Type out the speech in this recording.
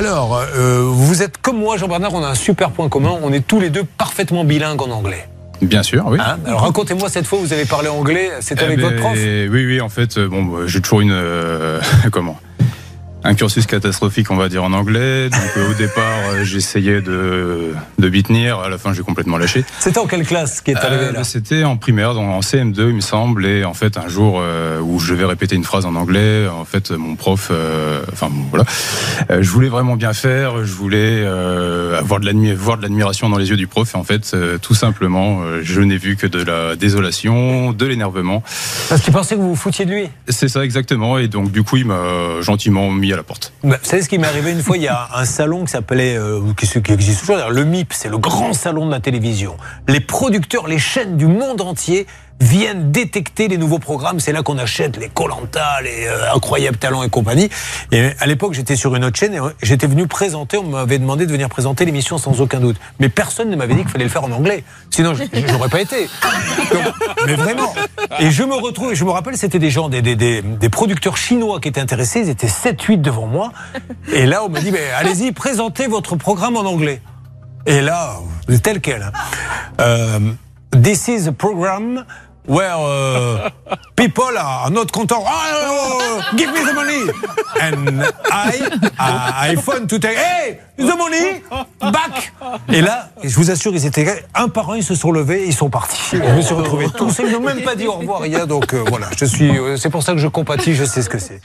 Alors, euh, vous êtes comme moi, Jean-Bernard, on a un super point commun. On est tous les deux parfaitement bilingues en anglais. Bien sûr, oui. Hein Alors racontez-moi cette fois, vous avez parlé anglais, c'était Eh avec ben, votre prof Oui, oui, en fait, euh, bon, bah, j'ai toujours une. euh, comment? Un cursus catastrophique, on va dire en anglais. Donc euh, au départ, euh, j'essayais de, de m'y tenir. À la fin, j'ai complètement lâché. C'était en quelle classe qui est arrivé Euh, là? C'était en primaire, donc en CM2, il me semble. Et en fait, un jour où je vais répéter une phrase en anglais, en fait, mon prof, enfin bon, voilà, je voulais vraiment bien faire. Je voulais avoir de voir de l'admiration dans les yeux du prof. Et en fait, tout simplement, je n'ai vu que de la désolation, de l'énervement. Parce qu'il pensait que vous vous foutiez de lui? C'est ça exactement. Et donc, du coup, il m'a gentiment mis à la porte. Bah, Vous savez ce qui m'est arrivé une fois Il y a un salon qui s'appelait, euh, qui, qui existe toujours, le MIP, c'est le grand salon de la télévision. Les producteurs, les chaînes du monde entier viennent détecter les nouveaux programmes. C'est là qu'on achète les Colanta, les euh, Incroyables Talents et compagnie. Et à l'époque, j'étais sur une autre chaîne et euh, j'étais venu présenter. On m'avait demandé de venir présenter l'émission sans aucun doute. Mais personne ne m'avait dit qu'il fallait le faire en anglais. Sinon, n'aurais pas été. Mais vraiment. Et je me retrouve, je me rappelle, c'était des gens, des, des, des, producteurs chinois qui étaient intéressés. Ils étaient 7-8 devant moi. Et là, on m'a dit, allez-y, présentez votre programme en anglais. Et là, tel quel. hein. Euh, this is a program where uh, people are not content. Oh, give me the money. And I, I, I phone to take, hey, the money, back. Et là, je vous assure, ils étaient un par un, ils se sont levés, ils sont partis. Je me suis retrouvé tout seul, ils n'ont même pas dit au revoir, rien. Donc euh, voilà, je suis, euh, c'est pour ça que je compatis, je sais ce que c'est.